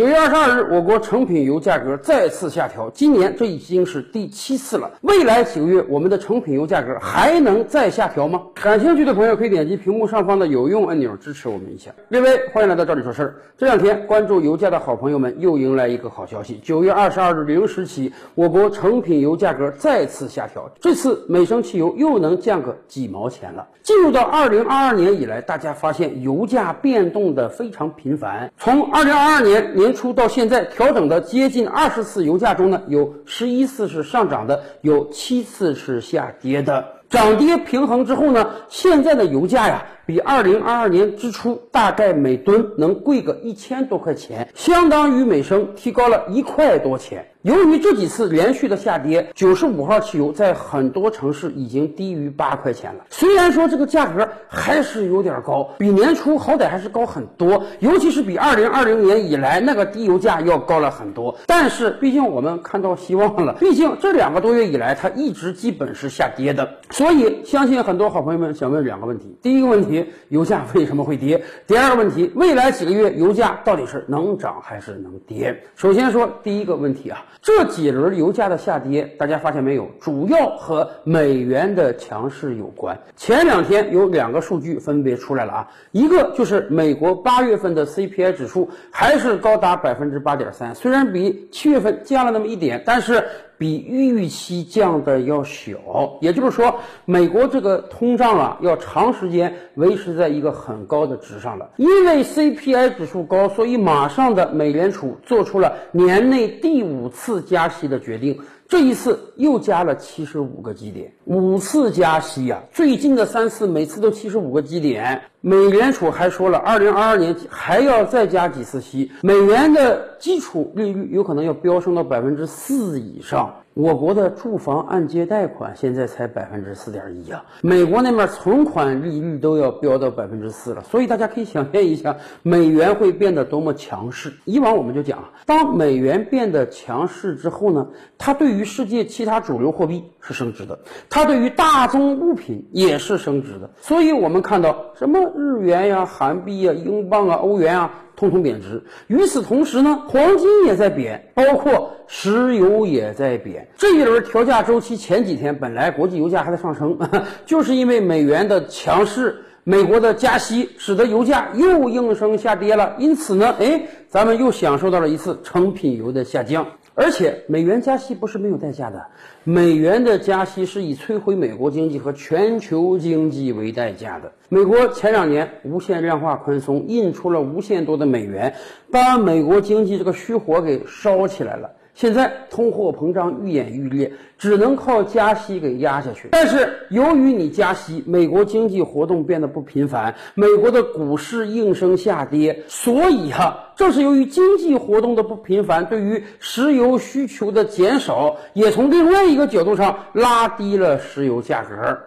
九月二十二日，我国成品油价格再次下调，今年这已经是第七次了。未来几个月，我们的成品油价格还能再下调吗？感兴趣的朋友可以点击屏幕上方的有用按钮支持我们一下。各位，欢迎来到这里说事儿。这两天关注油价的好朋友们又迎来一个好消息：九月二十二日零时起，我国成品油价格再次下调，这次每升汽油又能降个几毛钱了。进入到二零二二年以来，大家发现油价变动的非常频繁。从二零二二年年初到现在，调整的接近二十次油价中呢，有十一次是上涨的，有七次是下跌的。涨跌平衡之后呢，现在的油价呀，比二零二二年之初大概每吨能贵个一千多块钱，相当于每升提高了一块多钱。由于这几次连续的下跌，九十五号汽油在很多城市已经低于八块钱了。虽然说这个价格还是有点高，比年初好歹还是高很多，尤其是比二零二零年以来那个低油价要高了很多。但是毕竟我们看到希望了，毕竟这两个多月以来它一直基本是下跌的，所以相信很多好朋友们想问两个问题：第一个问题，油价为什么会跌？第二个问题，未来几个月油价到底是能涨还是能跌？首先说第一个问题啊。这几轮油价的下跌，大家发现没有？主要和美元的强势有关。前两天有两个数据分别出来了啊，一个就是美国八月份的 CPI 指数还是高达百分之八点三，虽然比七月份降了那么一点，但是。比预期降的要小，也就是说，美国这个通胀啊，要长时间维持在一个很高的值上了。因为 CPI 指数高，所以马上的美联储做出了年内第五次加息的决定。这一次又加了七十五个基点，五次加息呀！最近的三次每次都七十五个基点。美联储还说了，二零二二年还要再加几次息，美元的基础利率有可能要飙升到百分之四以上。我国的住房按揭贷款现在才百分之四点一啊，美国那边存款利率都要飙到百分之四了，所以大家可以想象一下，美元会变得多么强势。以往我们就讲，当美元变得强势之后呢，它对于世界其他主流货币是升值的，它对于大宗物品也是升值的。所以我们看到什么日元呀、韩币呀、英镑啊、欧元啊。通通贬值。与此同时呢，黄金也在贬，包括石油也在贬。这一轮调价周期前几天，本来国际油价还在上升，就是因为美元的强势，美国的加息，使得油价又应声下跌了。因此呢，哎，咱们又享受到了一次成品油的下降。而且美元加息不是没有代价的，美元的加息是以摧毁美国经济和全球经济为代价的。美国前两年无限量化宽松，印出了无限多的美元，把美国经济这个虚火给烧起来了。现在通货膨胀愈演愈烈，只能靠加息给压下去。但是由于你加息，美国经济活动变得不频繁，美国的股市应声下跌，所以哈，正是由于经济活动的不频繁，对于石油需求的减少，也从另外一个角度上拉低了石油价格。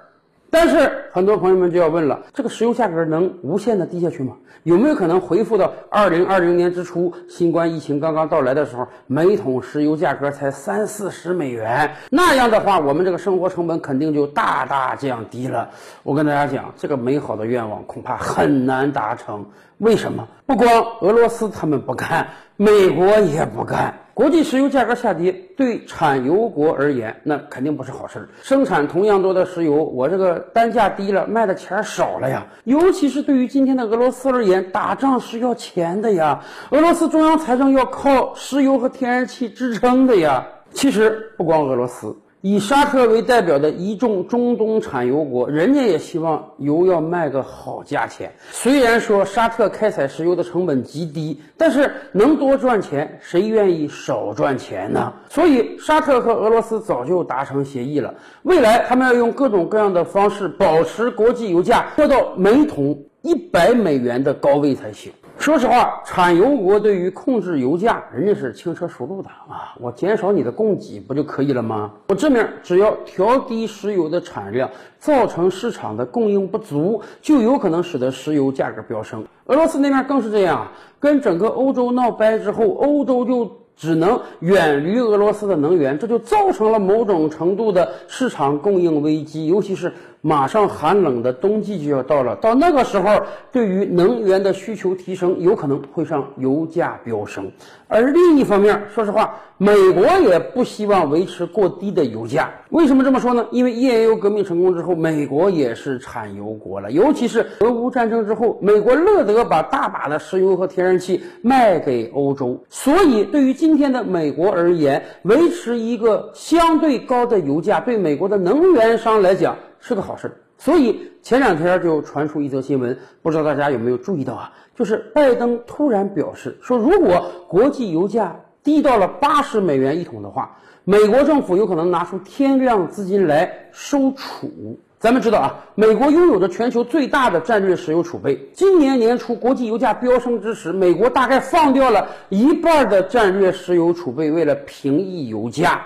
但是很多朋友们就要问了：这个石油价格能无限的低下去吗？有没有可能恢复到二零二零年之初新冠疫情刚刚到来的时候，每桶石油价格才三四十美元？那样的话，我们这个生活成本肯定就大大降低了。我跟大家讲，这个美好的愿望恐怕很难达成。为什么？不光俄罗斯他们不干，美国也不干。国际石油价格下跌，对产油国而言，那肯定不是好事儿。生产同样多的石油，我这个单价低了，卖的钱少了呀。尤其是对于今天的俄罗斯而言，打仗是要钱的呀。俄罗斯中央财政要靠石油和天然气支撑的呀。其实不光俄罗斯。以沙特为代表的一众中东产油国，人家也希望油要卖个好价钱。虽然说沙特开采石油的成本极低，但是能多赚钱，谁愿意少赚钱呢？所以沙特和俄罗斯早就达成协议了，未来他们要用各种各样的方式保持国际油价要到每桶一百美元的高位才行。说实话，产油国对于控制油价，人家是轻车熟路的啊！我减少你的供给不就可以了吗？我这面只要调低石油的产量，造成市场的供应不足，就有可能使得石油价格飙升。俄罗斯那边更是这样，跟整个欧洲闹掰之后，欧洲就只能远离俄罗斯的能源，这就造成了某种程度的市场供应危机，尤其是马上寒冷的冬季就要到了，到那个时候，对于能源的需求提升，有可能会让油价飙升。而另一方面，说实话，美国也不希望维持过低的油价。为什么这么说呢？因为页岩油革命成功之后，美国也是产油国了，尤其是俄乌战争之后，美国乐得把大把的石油和天然气卖给欧洲。所以，对于今天的美国而言，维持一个相对高的油价，对美国的能源商来讲是个好事。所以前两天就传出一则新闻，不知道大家有没有注意到啊？就是拜登突然表示说，如果国际油价低到了八十美元一桶的话，美国政府有可能拿出天量资金来收储。咱们知道啊，美国拥有着全球最大的战略石油储备。今年年初国际油价飙升之时，美国大概放掉了一半的战略石油储备，为了平抑油价。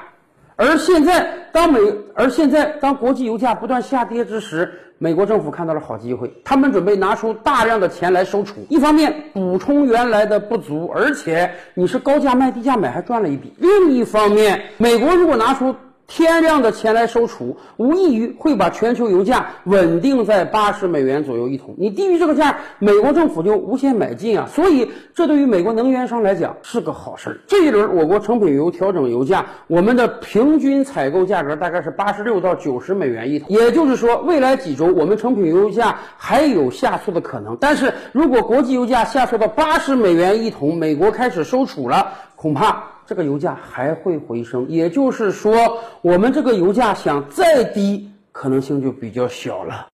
而现在，当美而现在当国际油价不断下跌之时，美国政府看到了好机会，他们准备拿出大量的钱来收储，一方面补充原来的不足，而且你是高价卖低价买，还赚了一笔；另一方面，美国如果拿出天量的钱来收储，无异于会把全球油价稳定在八十美元左右一桶。你低于这个价，美国政府就无限买进啊。所以，这对于美国能源商来讲是个好事儿。这一轮我国成品油调整油价，我们的平均采购价格大概是八十六到九十美元一桶。也就是说，未来几周我们成品油价还有下挫的可能。但是如果国际油价下挫到八十美元一桶，美国开始收储了，恐怕。这个油价还会回升，也就是说，我们这个油价想再低，可能性就比较小了。